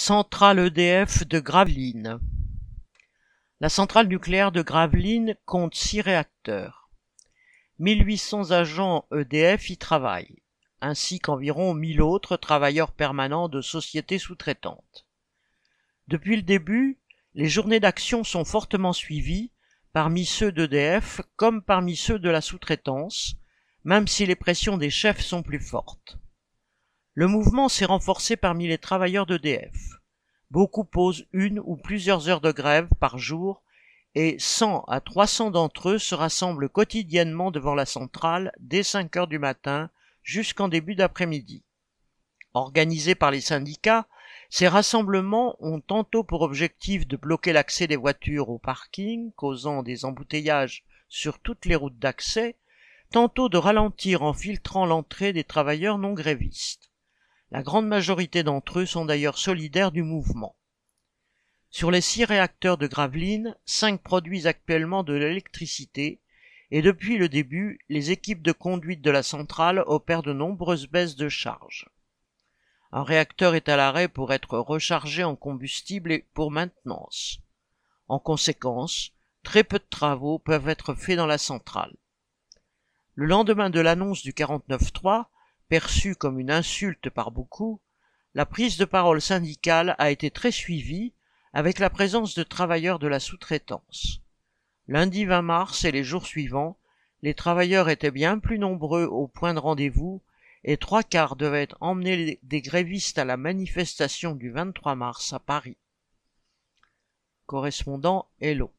Centrale EDF de Gravelines. La centrale nucléaire de Gravelines compte six réacteurs. 1800 agents EDF y travaillent, ainsi qu'environ 1000 autres travailleurs permanents de sociétés sous-traitantes. Depuis le début, les journées d'action sont fortement suivies, parmi ceux d'EDF comme parmi ceux de la sous-traitance, même si les pressions des chefs sont plus fortes. Le mouvement s'est renforcé parmi les travailleurs d'EDF. Beaucoup posent une ou plusieurs heures de grève par jour et 100 à 300 d'entre eux se rassemblent quotidiennement devant la centrale dès 5 heures du matin jusqu'en début d'après-midi. Organisés par les syndicats, ces rassemblements ont tantôt pour objectif de bloquer l'accès des voitures au parking, causant des embouteillages sur toutes les routes d'accès, tantôt de ralentir en filtrant l'entrée des travailleurs non grévistes. La grande majorité d'entre eux sont d'ailleurs solidaires du mouvement. Sur les six réacteurs de Gravelines, cinq produisent actuellement de l'électricité et depuis le début, les équipes de conduite de la centrale opèrent de nombreuses baisses de charge. Un réacteur est à l'arrêt pour être rechargé en combustible et pour maintenance. En conséquence, très peu de travaux peuvent être faits dans la centrale. Le lendemain de l'annonce du 49.3, perçue comme une insulte par beaucoup, la prise de parole syndicale a été très suivie avec la présence de travailleurs de la sous-traitance. Lundi 20 mars et les jours suivants, les travailleurs étaient bien plus nombreux au point de rendez-vous et trois quarts devaient emmener des grévistes à la manifestation du 23 mars à Paris. Correspondant Hello.